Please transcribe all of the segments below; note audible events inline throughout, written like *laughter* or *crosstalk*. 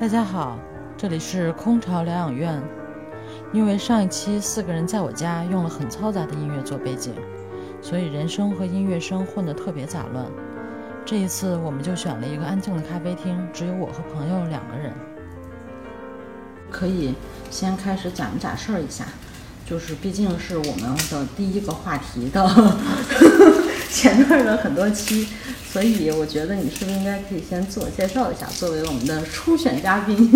大家好，这里是空巢疗养院。因为上一期四个人在我家用了很嘈杂的音乐做背景，所以人声和音乐声混得特别杂乱。这一次我们就选了一个安静的咖啡厅，只有我和朋友两个人。可以先开始假模假式一下，就是毕竟是我们的第一个话题的 *laughs* 前段的很多期，所以我觉得你是不是应该可以先自我介绍一下，作为我们的初选嘉宾。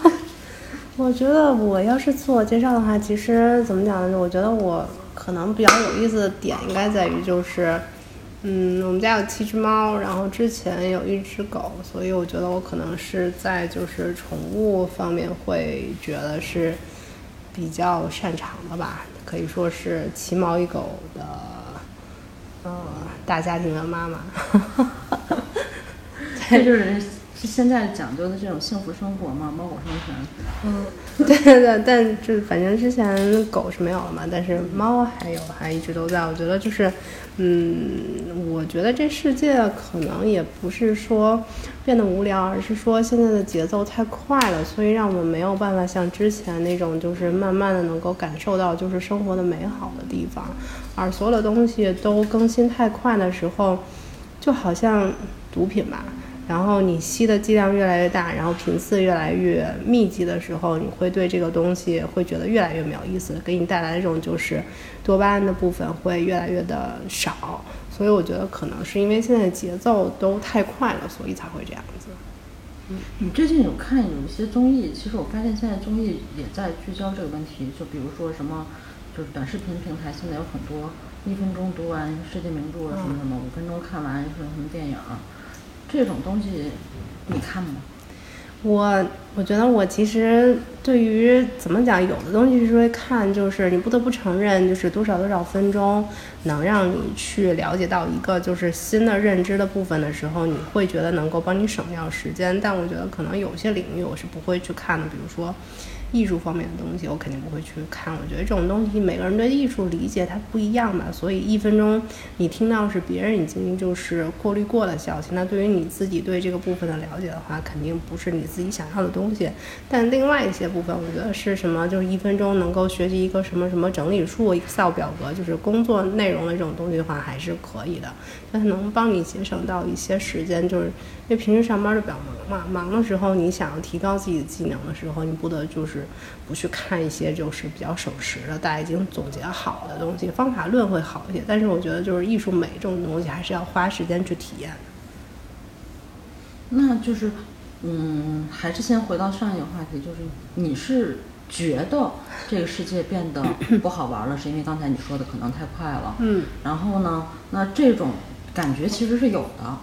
*laughs* 我觉得我要是自我介绍的话，其实怎么讲呢？我觉得我可能比较有意思的点应该在于就是，嗯，我们家有七只猫，然后之前有一只狗，所以我觉得我可能是在就是宠物方面会觉得是比较擅长的吧，可以说是其猫一狗的，呃，大家庭的妈妈。*laughs* *laughs* 这就是。是现在讲究的这种幸福生活吗？猫狗双全。嗯，对对对，但就反正之前狗是没有了嘛，但是猫还有，还一直都在。我觉得就是，嗯，我觉得这世界可能也不是说变得无聊，而是说现在的节奏太快了，所以让我们没有办法像之前那种就是慢慢的能够感受到就是生活的美好的地方。而所有的东西都更新太快的时候，就好像毒品吧。然后你吸的剂量越来越大，然后频次越来越密集的时候，你会对这个东西会觉得越来越没有意思，给你带来的这种就是多巴胺的部分会越来越的少。所以我觉得可能是因为现在节奏都太快了，所以才会这样子。嗯，你最近有看有一些综艺？其实我发现现在综艺也在聚焦这个问题，就比如说什么，就是短视频平台现在有很多一分钟读完世界名著什么什么，五分钟看完什么什么电影。这种东西你看吗？我我觉得我其实对于怎么讲，有的东西是会看，就是你不得不承认，就是多少多少分钟能让你去了解到一个就是新的认知的部分的时候，你会觉得能够帮你省掉时间。但我觉得可能有些领域我是不会去看的，比如说。艺术方面的东西，我肯定不会去看。我觉得这种东西，每个人对艺术理解它不一样嘛，所以一分钟你听到是别人已经就是过滤过的消息，那对于你自己对这个部分的了解的话，肯定不是你自己想要的东西。但另外一些部分，我觉得是什么，就是一分钟能够学习一个什么什么整理术、Excel 表格，就是工作内容的这种东西的话，还是可以的。它能帮你节省到一些时间，就是因为平时上班就比较忙嘛，忙的时候你想要提高自己的技能的时候，你不得就是。不去看一些就是比较省时的，大家已经总结好的东西，方法论会好一些。但是我觉得就是艺术美这种东西，还是要花时间去体验。那就是，嗯，还是先回到上一个话题，就是你是觉得这个世界变得不好玩了，是因为刚才你说的可能太快了。嗯。然后呢，那这种感觉其实是有的。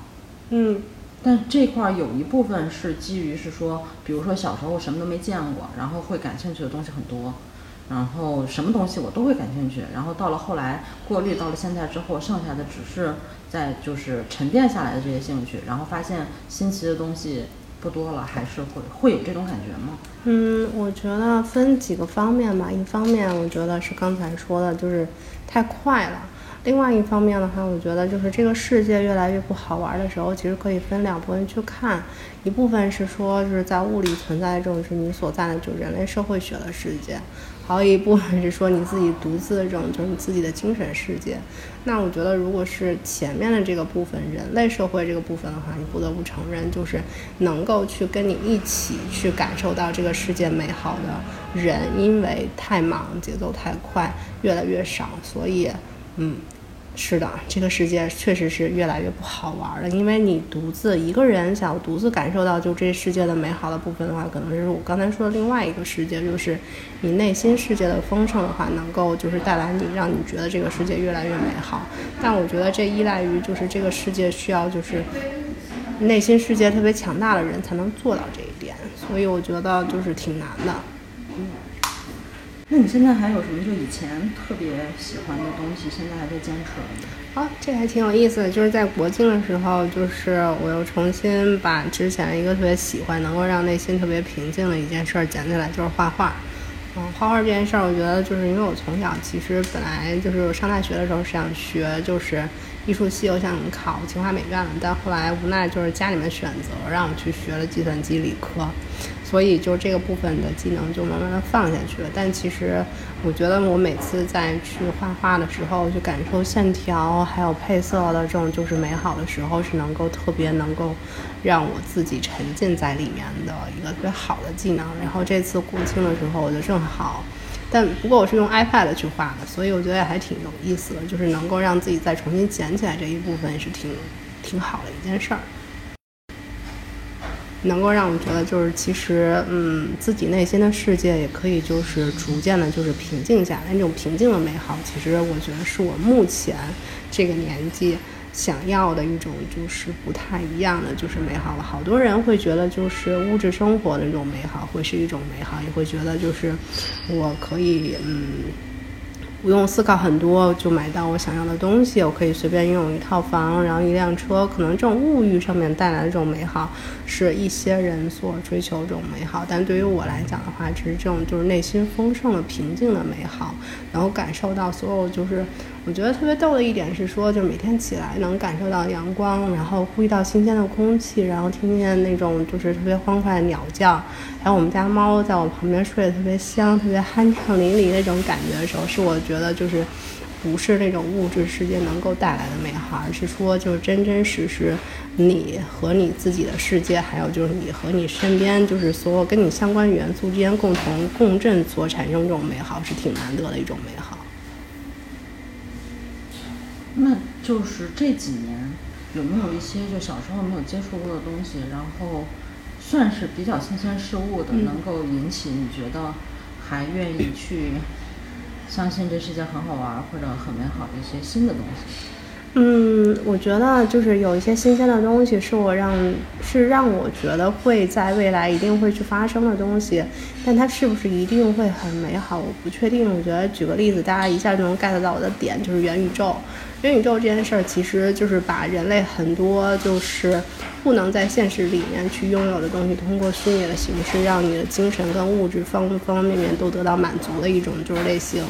嗯。但这块儿有一部分是基于是说，比如说小时候什么都没见过，然后会感兴趣的东西很多，然后什么东西我都会感兴趣，然后到了后来过滤到了现在之后，剩下的只是在就是沉淀下来的这些兴趣，然后发现新奇的东西不多了，还是会会有这种感觉吗？嗯，我觉得分几个方面吧，一方面我觉得是刚才说的，就是太快了。另外一方面的话，我觉得就是这个世界越来越不好玩的时候，其实可以分两部分去看。一部分是说，就是在物理存在的这种是你所在的，就人类社会学的世界；还有一部分是说你自己独自的这种，就是你自己的精神世界。那我觉得，如果是前面的这个部分，人类社会这个部分的话，你不得不承认，就是能够去跟你一起去感受到这个世界美好的人，因为太忙，节奏太快，越来越少，所以。嗯，是的，这个世界确实是越来越不好玩了。因为你独自一个人想独自感受到就这世界的美好的部分的话，可能是我刚才说的另外一个世界，就是你内心世界的丰盛的话，能够就是带来你让你觉得这个世界越来越美好。但我觉得这依赖于就是这个世界需要就是内心世界特别强大的人才能做到这一点，所以我觉得就是挺难的。嗯那你现在还有什么就以前特别喜欢的东西，现在还在坚持？啊，这还挺有意思的。就是在国庆的时候，就是我又重新把之前一个特别喜欢、能够让内心特别平静的一件事儿捡起来，就是画画。嗯，画画这件事儿，我觉得就是因为我从小其实本来就是上大学的时候是想学就是艺术系，我想考清华美院的，但后来无奈就是家里面选择让我去学了计算机理科。所以就这个部分的技能就慢慢的放下去了，但其实我觉得我每次在去画画的时候，去感受线条还有配色的这种就是美好的时候，是能够特别能够让我自己沉浸在里面的一个特别好的技能。然后这次国庆的时候，我就正好，但不过我是用 iPad 去画的，所以我觉得也还挺有意思的，就是能够让自己再重新捡起来这一部分，是挺挺好的一件事儿。能够让我觉得，就是其实，嗯，自己内心的世界也可以就是逐渐的，就是平静下来。那种平静的美好，其实我觉得是我目前这个年纪想要的一种，就是不太一样的，就是美好了。好多人会觉得，就是物质生活的那种美好会是一种美好，也会觉得就是我可以，嗯。不用思考很多就买到我想要的东西，我可以随便拥有一套房，然后一辆车。可能这种物欲上面带来的这种美好，是一些人所追求这种美好。但对于我来讲的话，其实这种就是内心丰盛的、平静的美好，然后感受到所有就是。我觉得特别逗的一点是说，就是每天起来能感受到阳光，然后呼吸到新鲜的空气，然后听见那种就是特别欢快的鸟叫，还有我们家猫在我旁边睡得特别香、特别酣畅淋漓那种感觉的时候，是我觉得就是不是那种物质世界能够带来的美好，而是说就是真真实实你和你自己的世界，还有就是你和你身边就是所有跟你相关元素之间共同共振所产生这种美好，是挺难得的一种美好。那就是这几年有没有一些就小时候没有接触过的东西，然后算是比较新鲜事物的，能够引起你觉得还愿意去相信这世界很好玩或者很美好的一些新的东西？嗯，我觉得就是有一些新鲜的东西，是我让是让我觉得会在未来一定会去发生的东西，但它是不是一定会很美好，我不确定。我觉得举个例子，大家一下就能 get 到我的点，就是元宇宙。元宇宙这件事儿，其实就是把人类很多就是不能在现实里面去拥有的东西，通过虚拟的形式，让你的精神跟物质方方面面都得到满足的一种就是类型。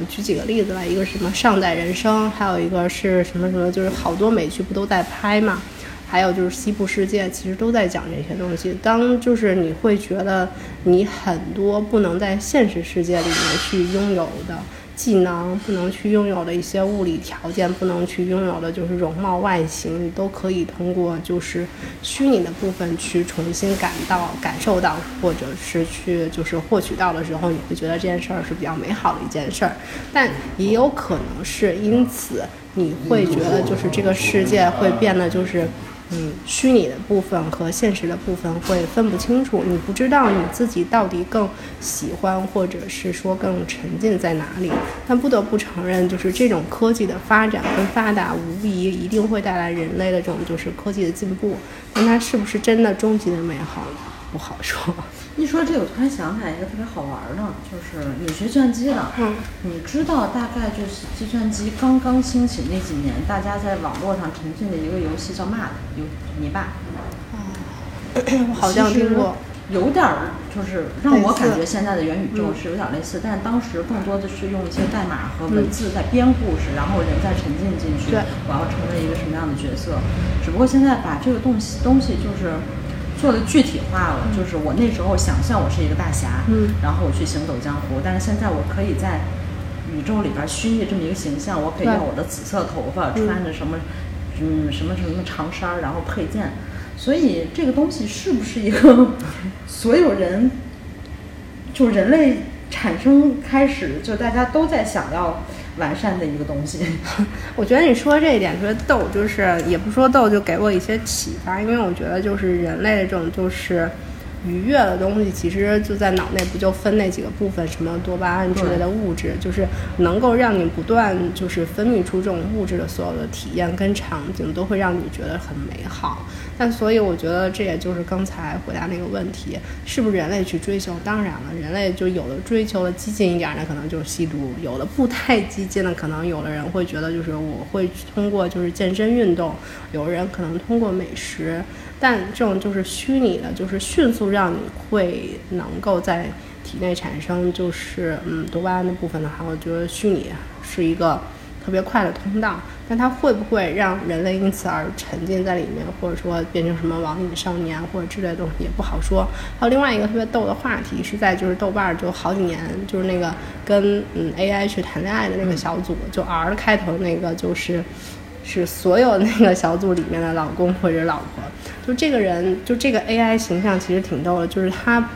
我举几个例子吧，一个什么上载人生，还有一个是什么什么，就是好多美剧不都在拍嘛？还有就是西。部世界，其实都在讲这些东西。当就是你会觉得你很多不能在现实世界里面去拥有的。技能不能去拥有的一些物理条件，不能去拥有的就是容貌外形，你都可以通过就是虚拟的部分去重新感到、感受到，或者是去就是获取到的时候，你会觉得这件事儿是比较美好的一件事儿。但也有可能是因此你会觉得就是这个世界会变得就是。嗯，虚拟的部分和现实的部分会分不清楚，你不知道你自己到底更喜欢，或者是说更沉浸在哪里。但不得不承认，就是这种科技的发展跟发达，无疑一定会带来人类的这种就是科技的进步。但它是不是真的终极的美好，不好说。一说这个，我突然想起来一个特别好玩的，就是你学计算机的，嗯，你知道大概就是计算机刚刚兴起那几年，大家在网络上沉浸的一个游戏叫 MUD，有泥巴。哦，*clears throat* 好像听过。有点儿，就是让我感觉现在的元宇宙是有点类似，但当时更多的是用一些代码和文字在编故事，然后人在沉浸进去。对。我要成为一个什么样的角色？只不过现在把这个东西东西就是。做的具体化了，就是我那时候想象我是一个大侠，嗯，然后我去行走江湖。但是现在我可以在宇宙里边虚拟这么一个形象，我可以用我的紫色头发，穿着什么，嗯，什么什么长衫，然后配件。所以这个东西是不是一个 *laughs* 所有人，就人类产生开始，就大家都在想要。完善的一个东西，*laughs* 我觉得你说这一点特别逗，就是也不说逗，就给我一些启发，因为我觉得就是人类的这种就是。愉悦的东西其实就在脑内，不就分那几个部分，什么多巴胺之类的物质，就是能够让你不断就是分泌出这种物质的所有的体验跟场景，都会让你觉得很美好。但所以我觉得这也就是刚才回答那个问题，是不是人类去追求？当然了，人类就有的追求的激进一点的，可能就是吸毒；有的不太激进的，可能有的人会觉得就是我会通过就是健身运动，有的人可能通过美食。但这种就是虚拟的，就是迅速让你会能够在体内产生就是嗯多巴胺的部分的话，我觉得虚拟是一个特别快的通道。但它会不会让人类因此而沉浸在里面，或者说变成什么网瘾少年或者之类的东西也不好说。还有另外一个特别逗的话题是在就是豆瓣儿就好几年就是那个跟嗯 AI 去谈恋爱的那个小组，就 R 开头那个就是是所有那个小组里面的老公或者老婆，就这个人就这个 AI 形象其实挺逗的，就是他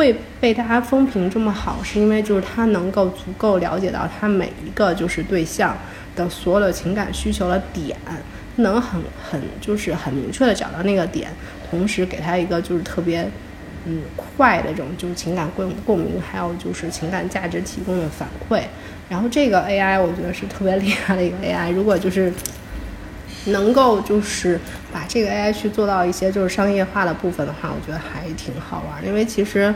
会被大家风评这么好，是因为就是他能够足够了解到他每一个就是对象。的所有的情感需求的点，能很很就是很明确的找到那个点，同时给他一个就是特别嗯快的这种就是情感共共鸣，还有就是情感价值提供的反馈。然后这个 AI 我觉得是特别厉害的一个 AI，如果就是能够就是把这个 AI 去做到一些就是商业化的部分的话，我觉得还挺好玩。因为其实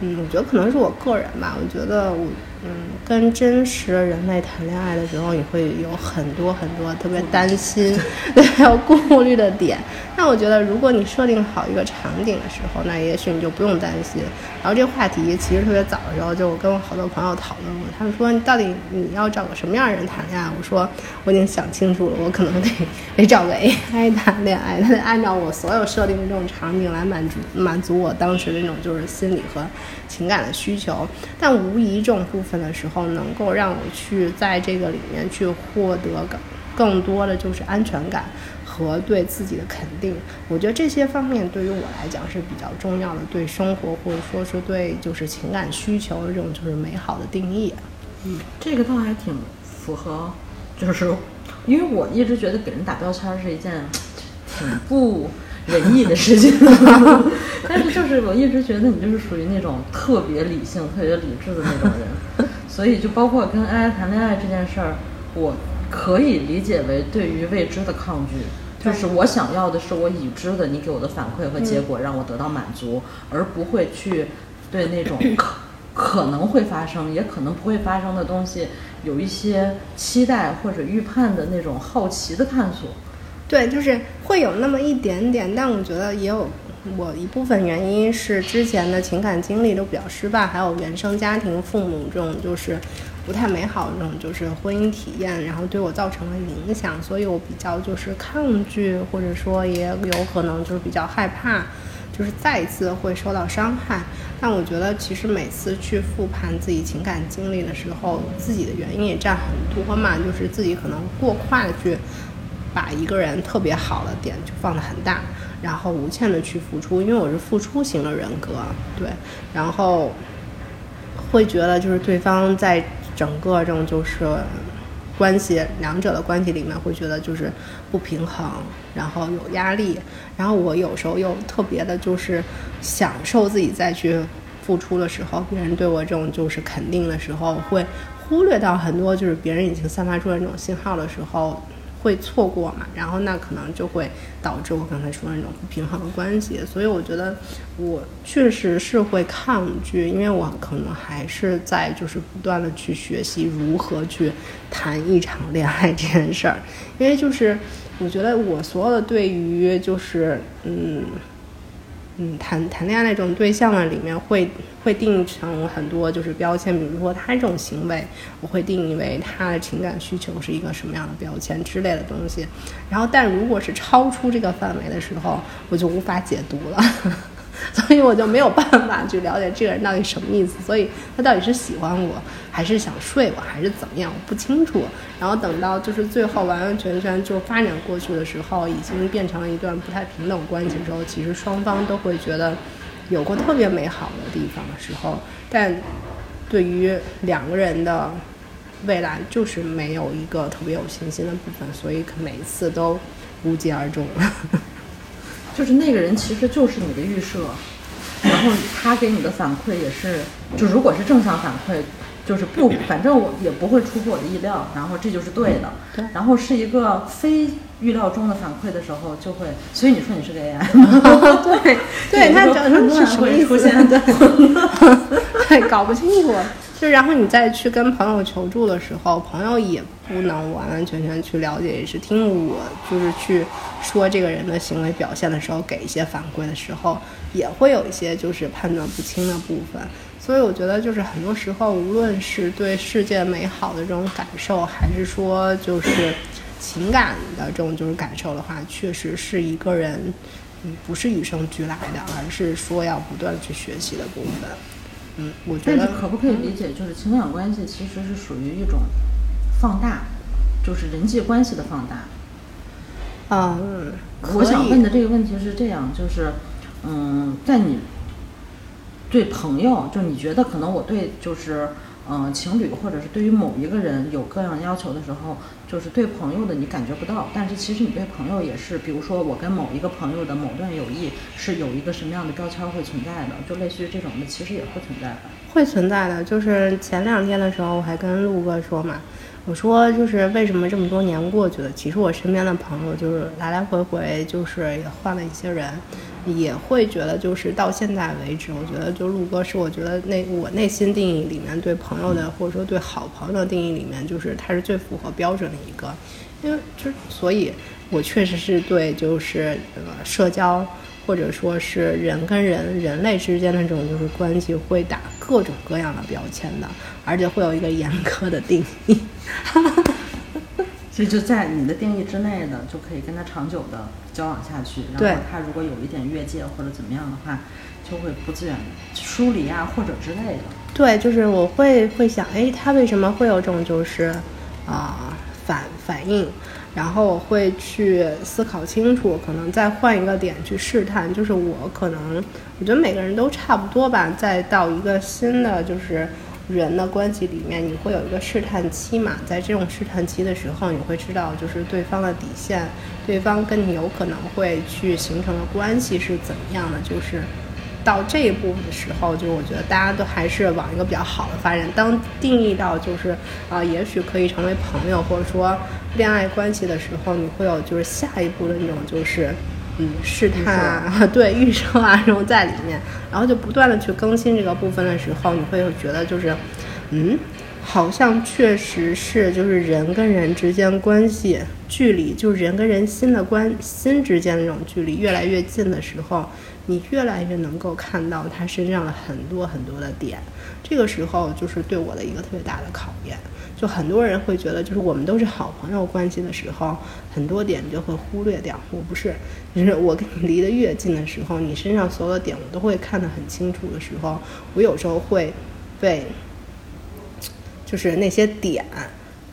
嗯，我觉得可能是我个人吧，我觉得我。嗯，跟真实的人类谈恋爱的时候，你会有很多很多特别担心、*laughs* 对，还有顾虑的点。那我觉得，如果你设定好一个场景的时候，那也许你就不用担心。然后这个话题其实特别早的时候，就我跟我好多朋友讨论过，他们说你到底你要找个什么样的人谈恋爱？我说我已经想清楚了，我可能得得找个 AI 谈恋爱，他得按照我所有设定的这种场景来满足满足我当时的那种就是心理和情感的需求。但无疑这种部分的时候，能够让我去在这个里面去获得更更多的就是安全感。和对自己的肯定，我觉得这些方面对于我来讲是比较重要的，对生活或者说是对就是情感需求的这种就是美好的定义。嗯，这个倒还挺符合，就是因为我一直觉得给人打标签是一件挺不仁义的事情，*laughs* 但是就是我一直觉得你就是属于那种特别理性、特别理智的那种人，所以就包括跟 AI 谈恋爱这件事儿，我可以理解为对于未知的抗拒。就是我想要的是我已知的，你给我的反馈和结果让我得到满足，而不会去对那种 *clears throat* 可可能会发生也可能不会发生的东西有一些期待或者预判的那种好奇的探索。对，就是会有那么一点点，但我觉得也有我一部分原因是之前的情感经历都比较失败，还有原生家庭父母这种就是。不太美好的那种就是婚姻体验，然后对我造成了影响，所以我比较就是抗拒，或者说也有可能就是比较害怕，就是再一次会受到伤害。但我觉得其实每次去复盘自己情感经历的时候，自己的原因也占很多嘛，就是自己可能过快的去把一个人特别好的点就放得很大，然后无限的去付出，因为我是付出型的人格，对，然后会觉得就是对方在。整个这种就是关系，两者的关系里面会觉得就是不平衡，然后有压力，然后我有时候又特别的就是享受自己再去付出的时候，别人对我这种就是肯定的时候，会忽略到很多就是别人已经散发出来这种信号的时候。会错过嘛？然后那可能就会导致我刚才说那种不平衡的关系。所以我觉得我确实是会抗拒，因为我可能还是在就是不断的去学习如何去谈一场恋爱这件事儿。因为就是我觉得我所有的对于就是嗯。嗯，谈谈恋爱那种对象啊，里面会会定义成很多就是标签，比如说他这种行为，我会定义为他的情感需求是一个什么样的标签之类的东西。然后，但如果是超出这个范围的时候，我就无法解读了。*laughs* 所以我就没有办法去了解这个人到底什么意思，所以他到底是喜欢我，还是想睡我，还是怎么样，我不清楚。然后等到就是最后完完全全就发展过去的时候，已经变成了一段不太平等关系之后，其实双方都会觉得有过特别美好的地方的时候，但对于两个人的未来就是没有一个特别有信心的部分，所以每一次都无疾而终。*laughs* 就是那个人其实就是你的预设，然后他给你的反馈也是，就如果是正向反馈，就是不，反正我也不会出乎我的意料，然后这就是对的。对。然后是一个非预料中的反馈的时候，就会，所以你说你是个 AI，*laughs* *laughs* 对，对他整个是什么意思？*laughs* 对，搞不清楚。就然后你再去跟朋友求助的时候，朋友也不能完完全全去了解，也是听我就是去说这个人的行为表现的时候，给一些反馈的时候，也会有一些就是判断不清的部分。所以我觉得就是很多时候，无论是对世界美好的这种感受，还是说就是情感的这种就是感受的话，确实是一个人，嗯，不是与生俱来的，而是说要不断去学习的部分。嗯，我觉得可不可以理解，就是情感关系其实是属于一种放大，就是人际关系的放大。嗯，我想问的这个问题是这样，就是，嗯，在你对朋友，就你觉得可能我对就是，嗯，情侣或者是对于某一个人有各样要求的时候，就是对朋友的你感觉不到，但是其实你对朋友也是，比如说我跟某一个朋友的某段友谊是有一个什么样的标签会存在的，就类似于这种的，其实也会存在的。会存在的，就是前两天的时候我还跟陆哥说嘛。我说，就是为什么这么多年过去了，其实我身边的朋友就是来来回回，就是也换了一些人，也会觉得就是到现在为止，我觉得就陆哥是我觉得那我内心定义里面对朋友的，或者说对好朋友的定义里面，就是他是最符合标准的一个，因为就所以，我确实是对就是呃社交。或者说是人跟人、人类之间的这种就是关系，会打各种各样的标签的，而且会有一个严苛的定义。*laughs* 其实就在你的定义之内的，就可以跟他长久的交往下去。然后他如果有一点越界或者怎么样的话，就会不自愿疏离啊，或者之类的。对，就是我会会想，哎，他为什么会有这种就是啊反反应？然后我会去思考清楚，可能再换一个点去试探。就是我可能，我觉得每个人都差不多吧。再到一个新的就是人的关系里面，你会有一个试探期嘛？在这种试探期的时候，你会知道就是对方的底线，对方跟你有可能会去形成的关系是怎么样的，就是。到这一步的时候，就我觉得大家都还是往一个比较好的发展。当定义到就是啊，也许可以成为朋友或者说恋爱关系的时候，你会有就是下一步的那种就是嗯试探啊，*laughs* 对预设啊然后在里面，然后就不断的去更新这个部分的时候，你会觉得就是嗯。好像确实是，就是人跟人之间关系距离，就是人跟人心的关心之间的这种距离越来越近的时候，你越来越能够看到他身上的很多很多的点。这个时候就是对我的一个特别大的考验。就很多人会觉得，就是我们都是好朋友关系的时候，很多点就会忽略掉。我不是，就是我跟你离得越近的时候，你身上所有的点我都会看得很清楚的时候，我有时候会被。就是那些点，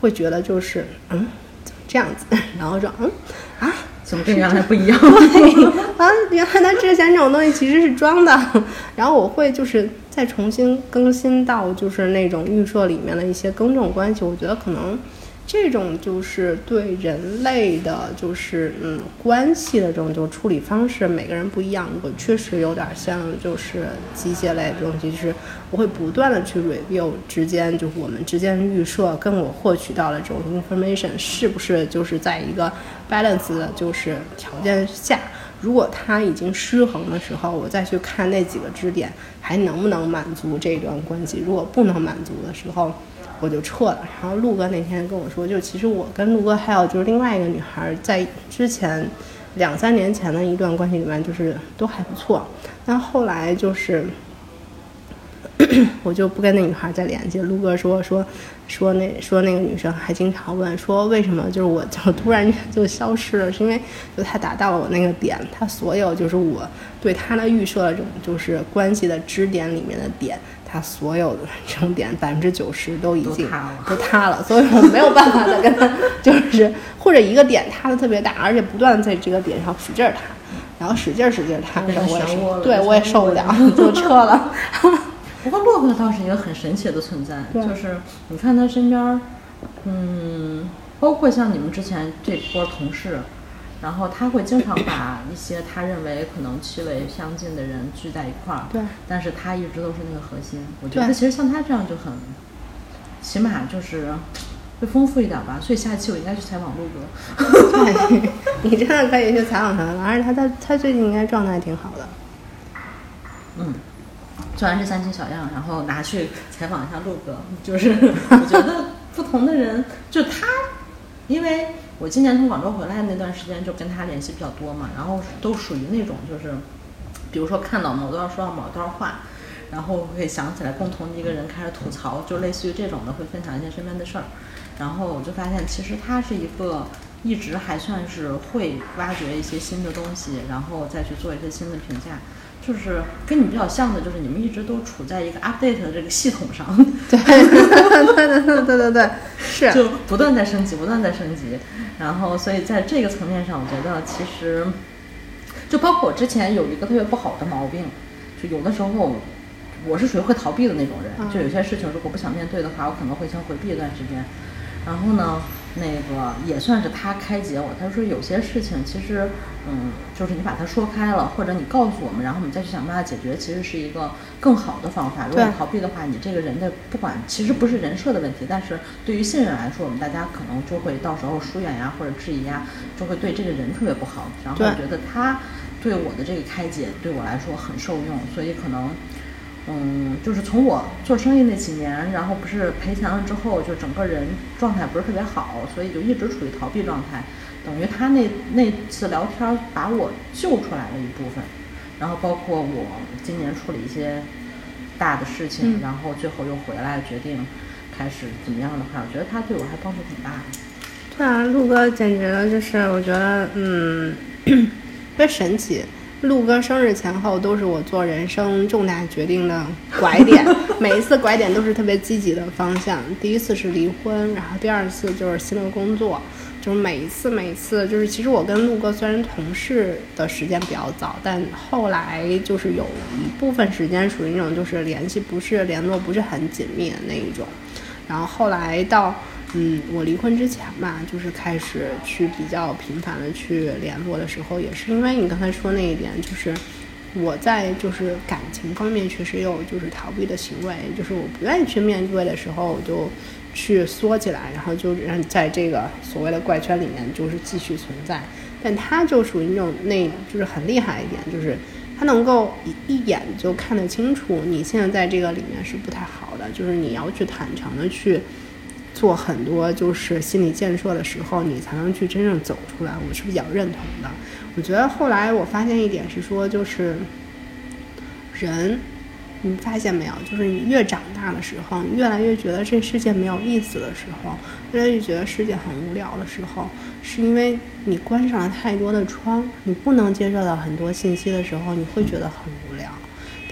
会觉得就是嗯，怎么这样子？*laughs* 然后说嗯啊，怎么跟原来不一样？*laughs* 啊，原来他之前这种东西其实是装的。然后我会就是再重新更新到就是那种预设里面的一些更正关系。我觉得可能。这种就是对人类的，就是嗯关系的这种就处理方式，每个人不一样。我确实有点像就是机械类的东西，就是我会不断的去 review 之间，就是我们之间预设跟我获取到的这种 information 是不是就是在一个 balance 的就是条件下，如果它已经失衡的时候，我再去看那几个支点还能不能满足这段关系。如果不能满足的时候。我就撤了。然后陆哥那天跟我说，就其实我跟陆哥还有就是另外一个女孩，在之前两三年前的一段关系里面，就是都还不错。但后来就是，我就不跟那女孩再联系。陆哥说说说那说那个女生还经常问说为什么就是我就突然就消失了，是因为就他达到了我那个点，他所有就是我对他的预设的这种就是关系的支点里面的点。他所有的这种点百分之九十都已经都塌了，所以我没有办法再跟他 *laughs* 就是或者一个点塌的特别大，而且不断在这个点上使劲塌，然后使劲使劲塌，然后我也对我也受不了，就撤了。*laughs* 不过洛克倒是一个很神奇的存在，就是你看他身边，嗯，包括像你们之前这波同事。然后他会经常把一些他认为可能气味相近的人聚在一块儿，对。但是他一直都是那个核心。我觉得其实像他这样就很，起码就是会丰富一点吧。所以下一期我应该去采访陆哥。对，*laughs* 你真的可以去采访他，而且他他他最近应该状态挺好的。嗯，做完这三期小样，然后拿去采访一下陆哥。就是 *laughs* 我觉得不同的人，就他，因为。我今年从广州回来那段时间，就跟他联系比较多嘛，然后都属于那种就是，比如说看到某段说到某段话，然后会想起来共同的一个人开始吐槽，就类似于这种的，会分享一些身边的事儿。然后我就发现，其实他是一个一直还算是会挖掘一些新的东西，然后再去做一些新的评价。就是跟你比较像的，就是你们一直都处在一个 update 的这个系统上，*laughs* 对，对对对对对对，是，就不断在升级，不断在升级。然后，所以在这个层面上，我觉得其实，就包括我之前有一个特别不好的毛病，就有的时候我是属于会逃避的那种人，就有些事情如果不想面对的话，我可能会先回避一段时间。然后呢？那个也算是他开解我。他说有些事情其实，嗯，就是你把它说开了，或者你告诉我们，然后我们再去想办法解决，其实是一个更好的方法。如果逃避的话，你这个人的不管其实不是人设的问题，但是对于信任来说，我们大家可能就会到时候疏远呀，或者质疑呀，就会对这个人特别不好。然后我觉得他对我的这个开解对我来说很受用，所以可能。嗯，就是从我做生意那几年，然后不是赔钱了之后，就整个人状态不是特别好，所以就一直处于逃避状态。等于他那那次聊天把我救出来了一部分，然后包括我今年处理一些大的事情，然后最后又回来决定开始怎么样的话，我觉得他对我还帮助挺大的。对啊，陆哥简直了，就是我觉得嗯，*clears throat* 特别神奇。陆哥生日前后都是我做人生重大决定的拐点，*laughs* 每一次拐点都是特别积极的方向。第一次是离婚，然后第二次就是新的工作，就是每一次每一次就是其实我跟陆哥虽然同事的时间比较早，但后来就是有一部分时间属于那种就是联系不是联络不是很紧密的那一种，然后后来到。嗯，我离婚之前吧，就是开始去比较频繁的去联络的时候，也是因为你刚才说那一点，就是我在就是感情方面确实有就是逃避的行为，就是我不愿意去面对的时候，我就去缩起来，然后就让在这个所谓的怪圈里面就是继续存在。但他就属于那种那就是很厉害一点，就是他能够一一眼就看得清楚你现在在这个里面是不太好的，就是你要去坦诚的去。做很多就是心理建设的时候，你才能去真正走出来。我是比较认同的。我觉得后来我发现一点是说，就是人，你发现没有？就是你越长大的时候，你越来越觉得这世界没有意思的时候，越来越觉得世界很无聊的时候，是因为你关上了太多的窗，你不能接受到很多信息的时候，你会觉得很无聊。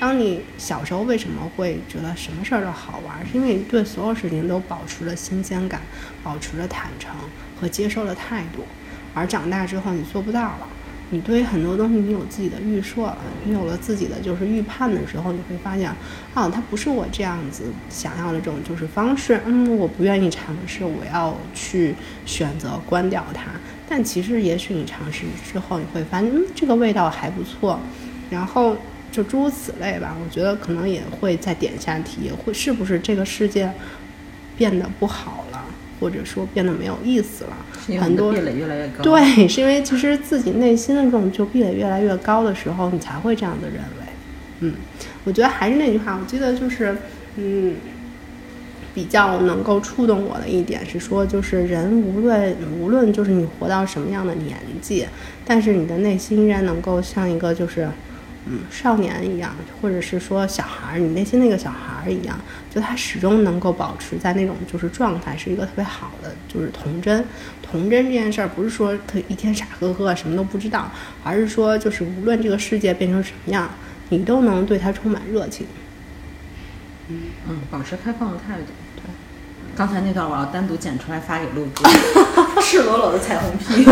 当你小时候为什么会觉得什么事儿都好玩？是因为你对所有事情都保持了新鲜感，保持着坦诚和接受的态度。而长大之后，你做不到了。你对于很多东西，你有自己的预设了，你有了自己的就是预判的时候，你会发现，啊，它不是我这样子想要的这种就是方式。嗯，我不愿意尝试，我要去选择关掉它。但其实，也许你尝试之后，你会发现，嗯，这个味道还不错。然后。就诸如此类吧，我觉得可能也会再点下题，会是不是这个世界变得不好了，或者说变得没有意思了？很多壁垒越来越高。对，*laughs* 是因为其实自己内心的这种就壁垒越来越高的时候，你才会这样的认为。嗯，我觉得还是那句话，我记得就是嗯，比较能够触动我的一点是说，就是人无论无论就是你活到什么样的年纪，但是你的内心依然能够像一个就是。嗯，少年一样，或者是说小孩儿，你内心那个小孩儿一样，就他始终能够保持在那种就是状态，是一个特别好的，就是童真。童真这件事儿不是说他一天傻呵呵什么都不知道，而是说就是无论这个世界变成什么样，你都能对他充满热情。嗯嗯，保持开放的态度。对，刚才那段我要单独剪出来发给露哥，*laughs* 赤裸裸的彩虹屁。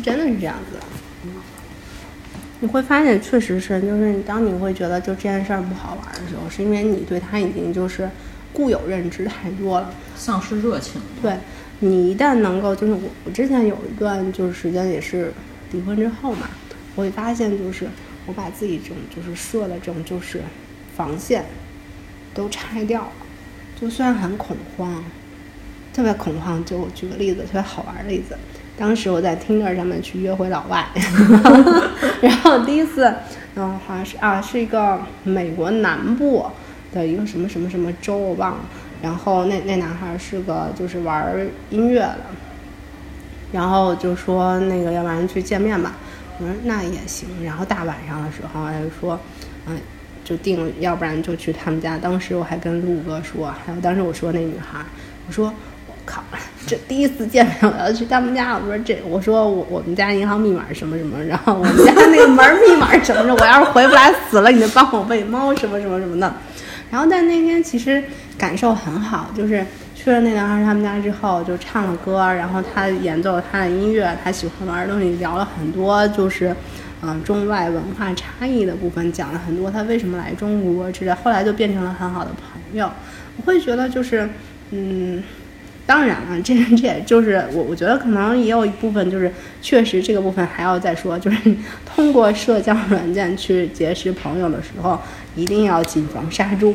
真的是这样子，你会发现，确实是，就是当你会觉得就这件事儿不好玩的时候，是因为你对他已经就是固有认知太多了，丧失热情。对，你一旦能够，就是我我之前有一段就是时间也是离婚之后嘛，我会发现就是我把自己这种就是设的这种就是防线都拆掉了，就虽然很恐慌，特别恐慌。就我举个例子，特别好玩的例子。当时我在 Tinder 上面去约会老外，*laughs* 然后第一次，嗯，好像是啊，是一个美国南部的一个什么什么什么州，我忘了。然后那那男孩是个就是玩音乐的，然后就说那个要不然去见面吧，我说那也行。然后大晚上的时候，他就说，嗯，就定了，要不然就去他们家。当时我还跟陆哥说，还有当时我说那女孩，我说我靠，这第一次见面我要去他们家，我说这，我说我我们家银行密码什么什么，然后我们家那个门密码什么的，我要是回不来死了，你就帮我喂猫什么什么什么的。然后但那天其实感受很好，就是。去了那男孩他们家之后，就唱了歌，然后他演奏他的音乐，他喜欢玩的东西，聊了很多，就是，嗯，中外文化差异的部分，讲了很多他为什么来中国之类，后来就变成了很好的朋友。我会觉得就是，嗯。当然了，这这也就是我，我觉得可能也有一部分就是，确实这个部分还要再说，就是通过社交软件去结识朋友的时候，一定要谨防杀猪，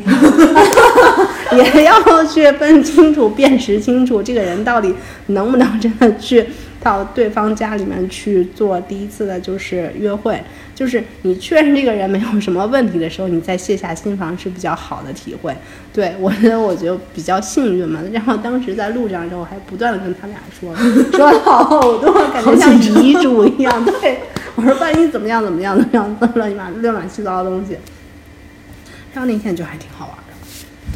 *laughs* 也要去分清楚、辨识清楚这个人到底能不能真的去。到对方家里面去做第一次的，就是约会，就是你确认这个人没有什么问题的时候，你再卸下心防是比较好的体会。对我觉得，我觉得比较幸运嘛。然后当时在路上的时候，我还不断的跟他俩说，*laughs* 说了好多，感觉像遗嘱一样。对我说，万一怎么样怎么样怎么样，乱七八乱乱七糟的东西。然后那天就还挺好玩的。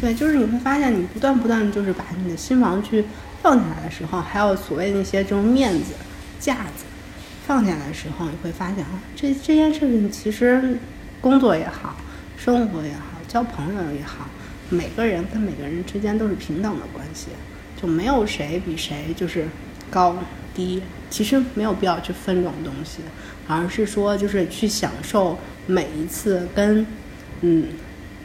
对，就是你会发现，你不断不断的就是把你的心房去。放下来的时候，还有所谓那些这种面子、架子，放下来的时候，你会发现啊，这这件事情其实工作也好，生活也好，交朋友也好，每个人跟每个人之间都是平等的关系，就没有谁比谁就是高低，其实没有必要去分这种东西，而是说就是去享受每一次跟嗯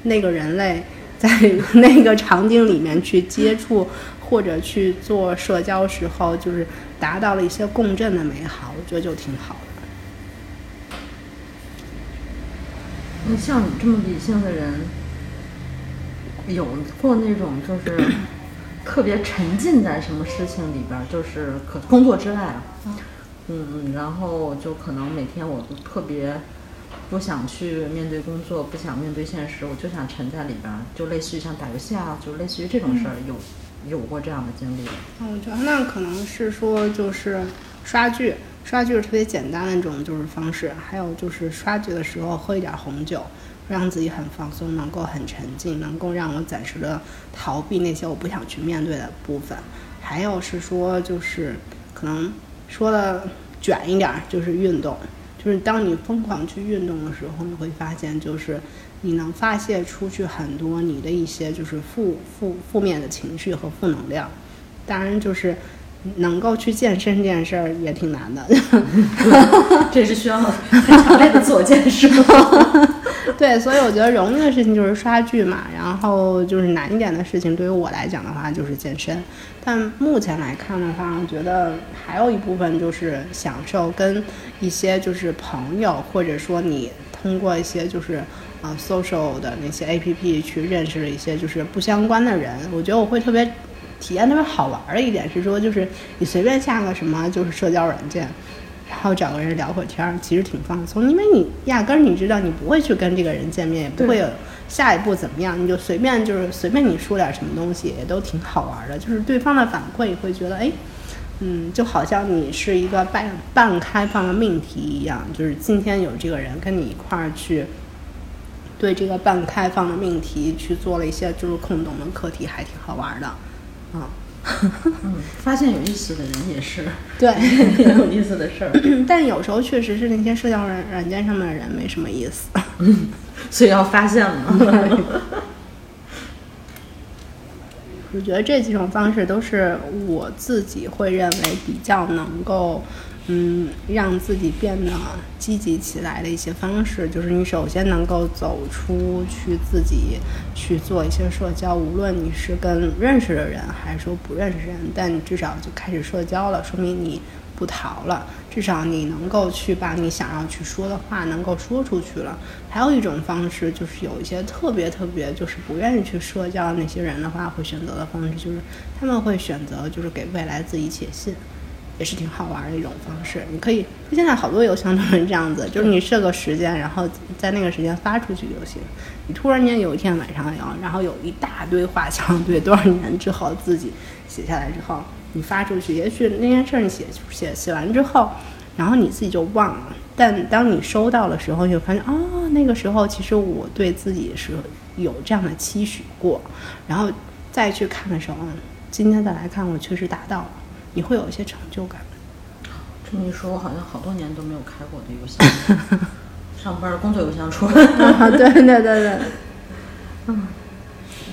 那个人类在那个场景里面去接触。或者去做社交时候，就是达到了一些共振的美好，我觉得就挺好的。那像你这么理性的人，有过那种就是 *coughs* 特别沉浸在什么事情里边，就是可工作之外啊，嗯嗯，然后就可能每天我都特别不想去面对工作，不想面对现实，我就想沉在里边，就类似于像打游戏啊，就类似于这种事儿有。有过这样的经历，我觉得那可能是说就是刷剧，刷剧是特别简单的一种就是方式，还有就是刷剧的时候喝一点红酒，让自己很放松，能够很沉静，能够让我暂时的逃避那些我不想去面对的部分。还有是说就是可能说的卷一点，就是运动，就是当你疯狂去运动的时候，你会发现就是。你能发泄出去很多你的一些就是负负负面的情绪和负能量，当然就是能够去健身这件事儿也挺难的，*laughs* *laughs* 这是需要很强烈的自我建设。*laughs* *laughs* 对，所以我觉得容易的事情就是刷剧嘛，然后就是难一点的事情对于我来讲的话就是健身。但目前来看的话，我觉得还有一部分就是享受跟一些就是朋友，或者说你通过一些就是。啊，social 的那些 A P P 去认识了一些就是不相关的人，我觉得我会特别体验特别好玩的一点是说，就是你随便下个什么就是社交软件，然后找个人聊会儿天儿，其实挺放松，因为你压根儿你知道你不会去跟这个人见面，也不会有下一步怎么样，你就随便就是随便你说点什么东西也都挺好玩的，就是对方的反馈会觉得哎，嗯，就好像你是一个半半开放的命题一样，就是今天有这个人跟你一块儿去。对这个半开放的命题去做了一些就是空洞的课题，还挺好玩的，啊，嗯，*laughs* 发现有意思的人也是对挺 *laughs* 有意思的事儿，*clears throat* 但有时候确实是那些社交软软件上面的人没什么意思，*laughs* 所以要发现嘛。我觉得这几种方式都是我自己会认为比较能够。嗯，让自己变得积极起来的一些方式，就是你首先能够走出去，自己去做一些社交。无论你是跟认识的人，还是说不认识人，但你至少就开始社交了，说明你不逃了。至少你能够去把你想要去说的话能够说出去了。还有一种方式，就是有一些特别特别就是不愿意去社交的那些人的话，会选择的方式就是他们会选择就是给未来自己写信。也是挺好玩的一种方式，你可以，就现在好多邮箱都是这样子，就是你设个时间，然后在那个时间发出去就行。你突然间有一天晚上有，然后有一大堆话想对多少年之后自己写下来之后，你发出去，也许那件事儿你写写写完之后，然后你自己就忘了。但当你收到的时候，你就发现哦，那个时候其实我对自己是有这样的期许过，然后再去看的时候，今天再来看，我确实达到了，你会有一些成就感。这么一说，我好像好多年都没有开过我的邮箱，*laughs* 上班工作邮箱出来。对对对对，嗯，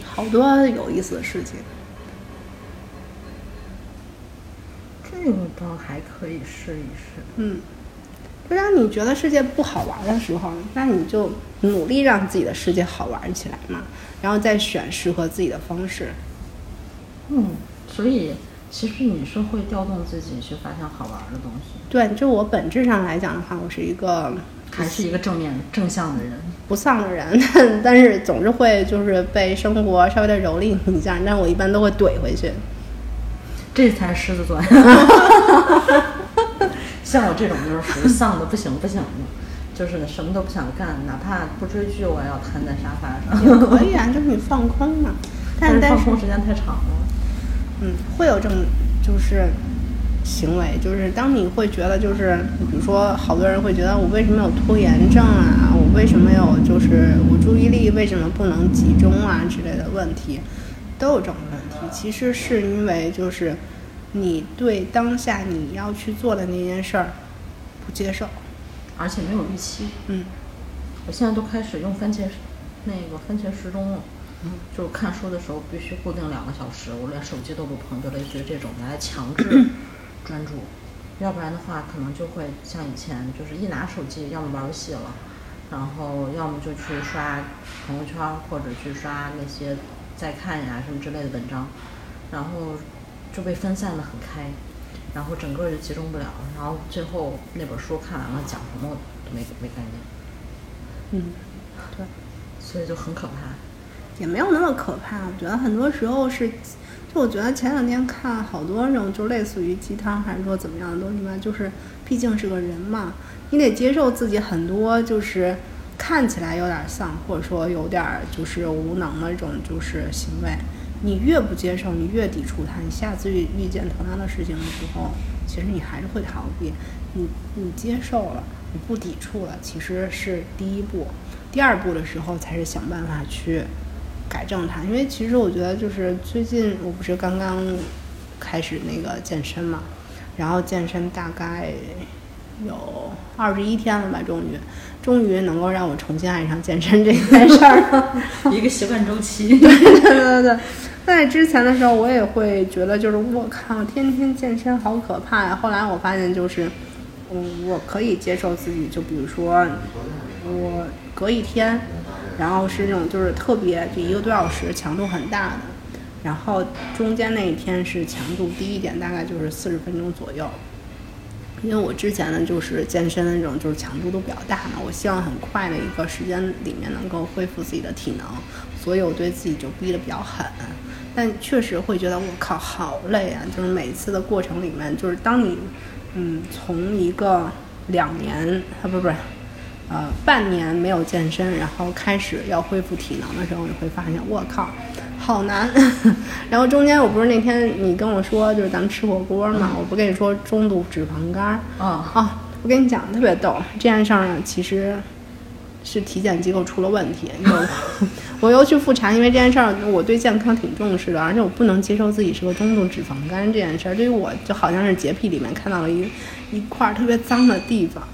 好多有意思的事情。这个倒还可以试一试。嗯，就当你觉得世界不好玩的时候，那你就努力让自己的世界好玩起来嘛，然后再选适合自己的方式。嗯，所以其实你是会调动自己去发现好玩的东西。对，就我本质上来讲的话，我是一个还是一个正面正向的人，不丧的人，但 *laughs* 但是总是会就是被生活稍微的蹂躏一下，但我一般都会怼回去。这才是狮子座，像我这种就是属于丧的不行不行的，就是什么都不想干，哪怕不追剧，我也要瘫在沙发上。也可以啊，就是你放空嘛。但是但放空时间太长了。嗯，会有这种就是行为，就是当你会觉得就是，比如说好多人会觉得我为什么有拖延症啊，我为什么有就是我注意力为什么不能集中啊之类的问题，都有这种问题。其实是因为就是你对当下你要去做的那件事儿不接受，而且没有预期。嗯，我现在都开始用番茄那个番茄时钟了。嗯，就是看书的时候必须固定两个小时，我连手机都不碰，就类似于这种来强制 *clears throat* 专注，要不然的话可能就会像以前，就是一拿手机，要么玩游戏了，然后要么就去刷朋友圈或者去刷那些再看呀什么之类的文章，然后就被分散的很开，然后整个就集中不了，然后最后那本书看完了讲什么都没没概念。嗯，对，所以就很可怕。也没有那么可怕，我觉得很多时候是，就我觉得前两天看好多那种就类似于鸡汤还是说怎么样的东西吧，就是毕竟是个人嘛，你得接受自己很多就是看起来有点丧，或者说有点就是无能的这种就是行为，你越不接受，你越抵触它，你下次遇遇见同样的事情的时候，其实你还是会逃避，你你接受了，你不抵触了，其实是第一步，第二步的时候才是想办法去。改正它，因为其实我觉得就是最近我不是刚刚开始那个健身嘛，然后健身大概有二十一天了吧，终于终于能够让我重新爱上健身这件事儿了，*laughs* 一个习惯周期。*laughs* 对对对对，在之前的时候我也会觉得就是我靠，天天健身好可怕呀。后来我发现就是，嗯，我可以接受自己，就比如说我隔一天。然后是那种就是特别就一个多小时强度很大的，然后中间那一天是强度低一点，大概就是四十分钟左右。因为我之前呢就是健身的那种就是强度都比较大嘛，我希望很快的一个时间里面能够恢复自己的体能，所以我对自己就逼得比较狠。但确实会觉得我靠好累啊！就是每次的过程里面，就是当你嗯从一个两年啊不不。呃，半年没有健身，然后开始要恢复体能的时候，你会发现，我靠，好难。*laughs* 然后中间我不是那天你跟我说，就是咱们吃火锅嘛，我不跟你说中度脂肪肝啊啊，我跟你讲特别逗，这件事儿呢，其实是体检机构出了问题，*laughs* 我又去复查，因为这件事儿我对健康挺重视的，而且我不能接受自己是个中度脂肪肝这件事儿，对于我就好像是洁癖里面看到了一一块特别脏的地方。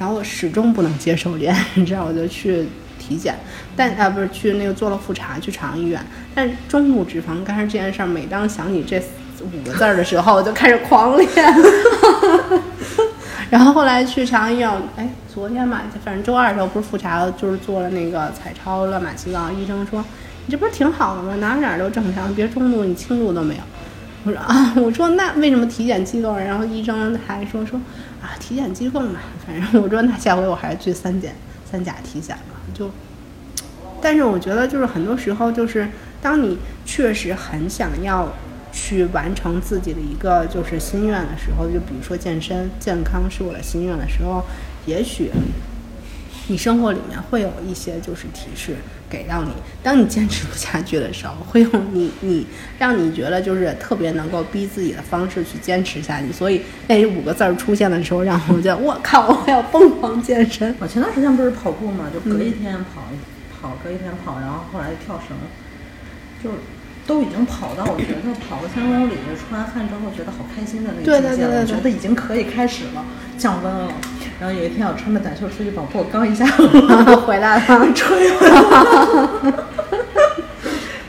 然后我始终不能接受这件事，*laughs* 这样我就去体检，但啊不是去那个做了复查，去朝阳医院。但中度脂肪肝这件事儿，每当想起这五个字儿的时候，我就开始狂练。*laughs* 然后后来去朝阳医院，哎，昨天吧，反正周二的时候不是复查，就是做了那个彩超，乱码七糟。医生说你这不是挺好的吗？哪哪都正常，别中度，你轻度都没有。我说啊，我说那为什么体检机构？然后医生还说说。啊，体检机构嘛，反正我说那下回我还是去三检三甲体检吧。就，但是我觉得就是很多时候就是当你确实很想要去完成自己的一个就是心愿的时候，就比如说健身健康是我的心愿的时候，也许你生活里面会有一些就是提示给到你，当你坚持不下去的时候，会用你你让你觉得就是特别能够逼自己的方式去坚持下去。所以那五个字儿出现的时候，让我觉得我靠，我要疯狂健身。我前段时间不是跑步嘛，就隔一天跑一跑，隔一天跑，然后后来跳绳，就都已经跑到我觉得跑个三公里，出完汗之后觉得好开心的那个境界了，对对对我觉得已经可以开始了，降温了。然后有一天我穿着短袖出去跑步，刚一下午 *laughs* 回来了，吹回来了。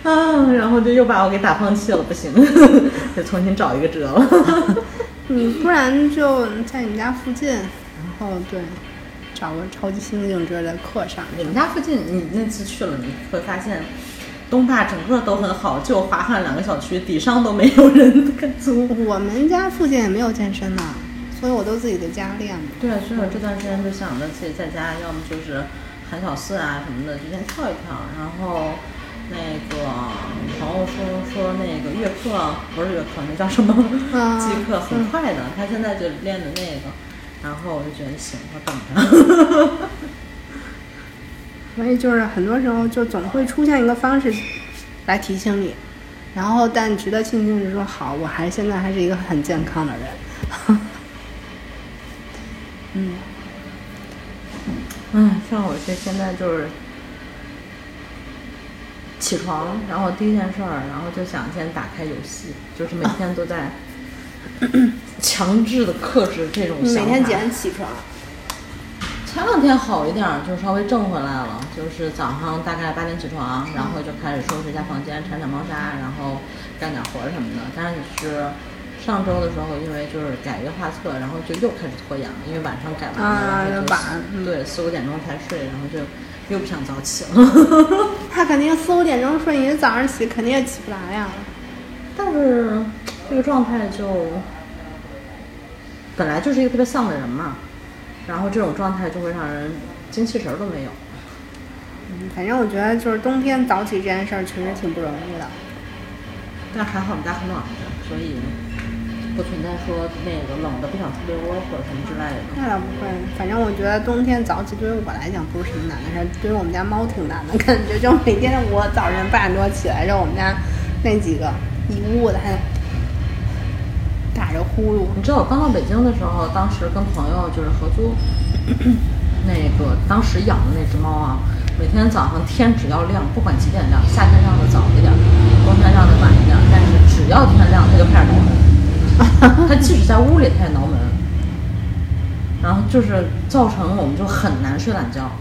啊，然后就又把我给打放弃了，不行，*laughs* 得重新找一个辙了。你不然就在你们家附近，然后对，找个超级猩猩之类的课上。你们家附近，你那次去了，你会发现东坝整个都很好，就华汉两个小区，底商都没有人敢租。我们家附近也没有健身的，所以我都自己在家练嘛。对，所以我这段时间就想着自己在家，要么就是喊小四啊什么的，就先跳一跳。然后那个朋友说说那个乐课不是乐课，那叫什么？啊击课很快的，他现在就练的那个。然后我就觉得行，我等着。所以就是很多时候就总会出现一个方式来提醒你，然后但值得庆幸的是说，好，我还现在还是一个很健康的人。嗯，嗯，像我这现在就是起床，然后第一件事儿，然后就想先打开游戏，就是每天都在 *coughs* 强制的克制这种想法。每天几点起床？前两天好一点儿，就稍微挣回来了，就是早上大概八点起床，然后就开始收拾一下房间，铲铲猫砂，然后干点活儿什么的。但是上周的时候，因为就是改月画册，然后就又开始拖延了，因为晚上改完了，啊然后晚嗯对四五点钟才睡，然后就又不想早起了。*laughs* 他肯定四五点钟睡，你早上起肯定也起不来呀。但是这个状态就本来就是一个特别丧的人嘛，然后这种状态就会让人精气神儿都没有。嗯，反正我觉得就是冬天早起这件事儿确实挺不容易的。但还好我们家很暖和，所以不存在说那个冷的不想出被窝或者什么之类的。那倒不会，反正我觉得冬天早起对于我来讲不是什么难的事儿，对于我们家猫挺难的，*laughs* 感觉就每天我早晨八点多起来之后，我们家那几个一屋的还打着呼噜，你知道我刚到北京的时候，当时跟朋友就是合租，那个当时养的那只猫啊，每天早上天只要亮，不管几点亮，夏天亮的早一点，冬天亮的晚一点，但是只要天亮，它就开始挠门。它即使在屋里，它也挠门。然后就是造成我们就很难睡懒觉。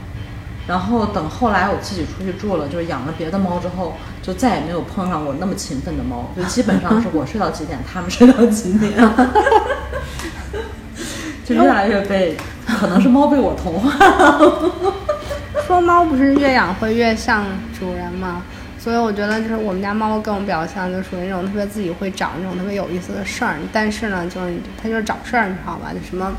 然后等后来我自己出去住了，就是养了别的猫之后，就再也没有碰上过那么勤奋的猫，就基本上是我睡到几点，它们睡到几点，*laughs* 就越来越被，可能是猫被我同化了。说猫不是越养会越像主人吗？所以我觉得就是我们家猫跟我比较像，就属于那种特别自己会找那种特别有意思的事儿。但是呢，就是它就是找事儿，你知道吧？就什么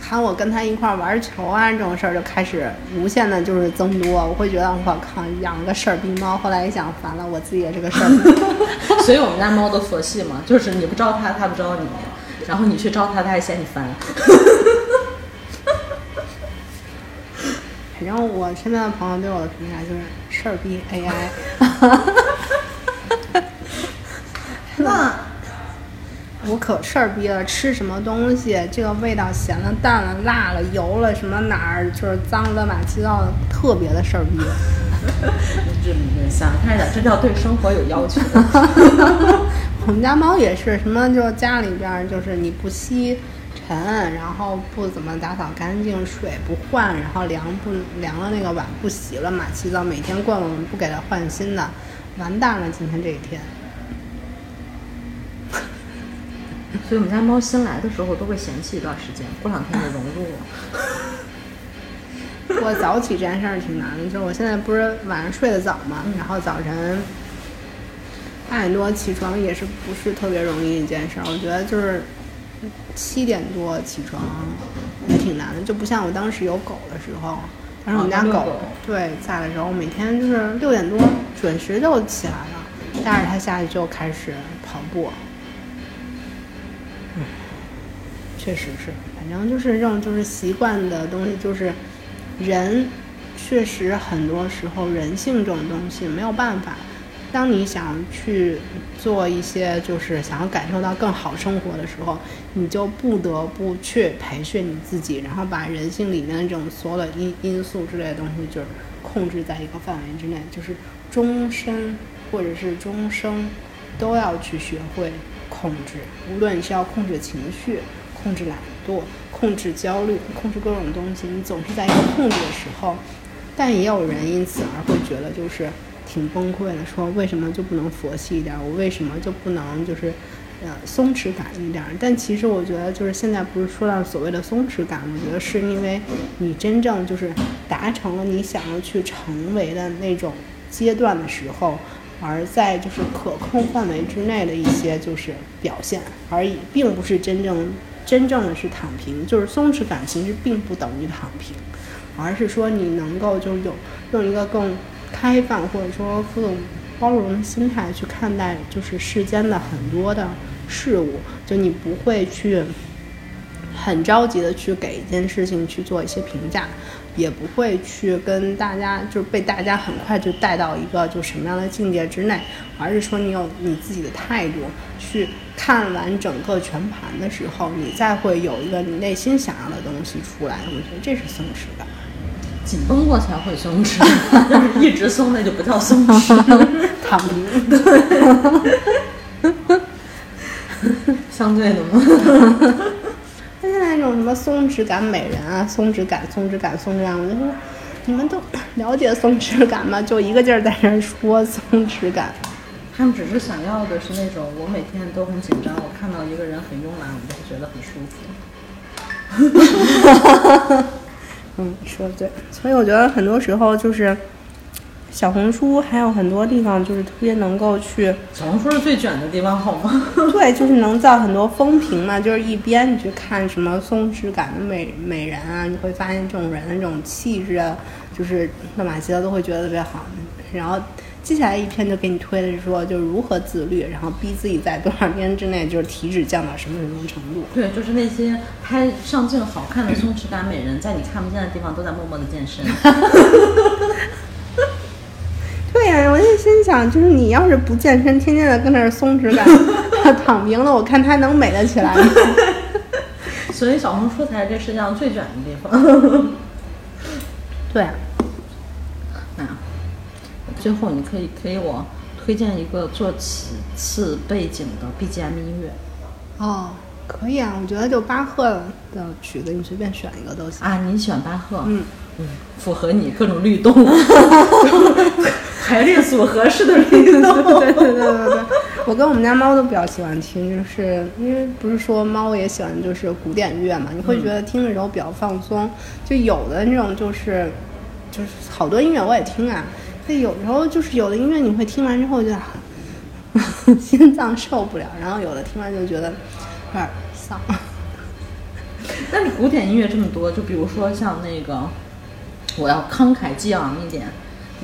喊我跟它一块儿玩球啊这种事儿就开始无限的就是增多。我会觉得我靠，养了个事儿逼猫。后来一想，烦了，我自己也是个事儿逼。*laughs* 所以我们家猫都佛系嘛，就是你不招它，它不招你，然后你去招它，它还嫌你烦。反正我身边的朋友对我的评价就是事儿逼 AI。*laughs* 那我可事儿逼了，吃什么东西，这个味道咸了、淡了、辣了、油了，什么哪儿就是脏了、乱七八糟的，特别的事儿逼。*laughs* 这想看一下，这叫对生活有要求。*laughs* 我们家猫也是，什么就家里边儿就是你不吸尘，然后不怎么打扫干净，水不换，然后凉不凉了那个碗不洗了，嘛，洗澡，每天惯我们不给它换新的，完蛋了，今天这一天。所以我们家猫新来的时候都会嫌弃一段时间，过两天就融入了。*laughs* 我早起这件事儿挺难的，就是我现在不是晚上睡得早嘛，然后早晨八点多起床也是不是特别容易一件事儿。我觉得就是七点多起床也挺难的，就不像我当时有狗的时候，当时我们家狗对在的时候，每天就是六点多准时就起来了，带着它下去就开始跑步。嗯，确实是，反正就是这种就是习惯的东西，就是人确实很多时候人性这种东西没有办法。当你想去做一些就是想要感受到更好生活的时候，你就不得不去培训你自己，然后把人性里面的这种所有的因因素之类的东西，就是控制在一个范围之内，就是终身或者是终生都要去学会控制。无论你是要控制情绪、控制懒惰、控制焦虑、控制各种东西，你总是在一个控制的时候，但也有人因此而会觉得就是。挺崩溃的，说为什么就不能佛系一点？我为什么就不能就是，呃，松弛感一点？但其实我觉得，就是现在不是说到所谓的松弛感，我觉得是因为你真正就是达成了你想要去成为的那种阶段的时候，而在就是可控范围之内的一些就是表现而已，并不是真正真正的是躺平。就是松弛感其实并不等于躺平，而是说你能够就有用一个更。开放或者说富有包容的心态去看待，就是世间的很多的事物，就你不会去很着急的去给一件事情去做一些评价，也不会去跟大家就是被大家很快就带到一个就什么样的境界之内，而是说你有你自己的态度去看完整个全盘的时候，你再会有一个你内心想要的东西出来，我觉得这是松弛感。紧绷过才会松弛，*laughs* 一直松那就不叫松弛，*laughs* 躺平。相对的吗？那现在那种什么松弛感美人啊，松弛感、松弛感、松弛感，我就说，你们都了解松弛感吗？就一个劲儿在那说松弛感。他们只是想要的是那种，我每天都很紧张，我看到一个人很慵懒，我就会觉得很舒服。*laughs* 嗯，说的对，所以我觉得很多时候就是小红书还有很多地方就是特别能够去。小红书是最卷的地方，好吗？*laughs* 对，就是能造很多风评嘛。就是一边你去看什么松弛感的美美人啊，你会发现这种人的这种气质啊，就是乱马七的都会觉得特别好。然后。接下来一篇就给你推的是说，就是如何自律，然后逼自己在多少天之内就是体脂降到什么什么程度。对，就是那些拍上镜好看的松弛感美人，在你看不见的地方都在默默的健身。*laughs* 对呀，我就心想，就是你要是不健身，天天的跟那儿松弛感躺平了，我看他能美得起来吗？*laughs* 所以小红书才是这世界上最卷的地方。*laughs* 对。最后，你可以给我推荐一个做此次背景的 BGM 音乐。哦，可以啊，我觉得就巴赫的曲子，你随便选一个都行。啊，你选巴赫？嗯嗯，符合你各种律动，排列组合式的律动。*laughs* 对对对对对，我跟我们家猫都比较喜欢听，就是因为不是说猫也喜欢就是古典乐嘛，你会觉得听的时候比较放松。就有的那种就是就是好多音乐我也听啊。对，有时候就是有的音乐你会听完之后就心脏受不了，然后有的听完就觉得有点丧。*laughs* 但是古典音乐这么多，就比如说像那个，我要慷慨激昂一点。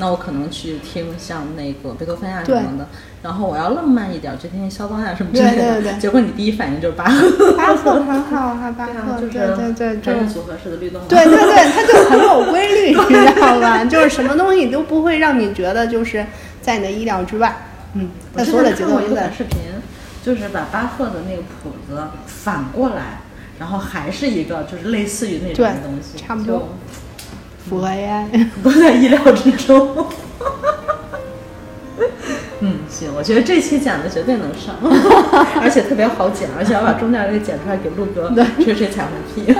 那我可能去听像那个贝多芬啊什么的，然后我要浪漫一点，去听肖邦啊什么之类的。结果你第一反应就是巴赫，巴赫很好啊，巴赫，对对对，这种组合式的律动。对对对，它就很有规律，*laughs* 你知道吧？就是什么东西都不会让你觉得就是在你的意料之外。嗯，我之前看过一个短视频，就是把巴赫的那个谱子反过来，然后还是一个就是类似于那种东西，差不多。符合 AI，都在意料之中。*laughs* 嗯，行，我觉得这期剪的绝对能上，而且特别好剪，而且要把中间这个剪出来给陆哥吹吹彩虹屁。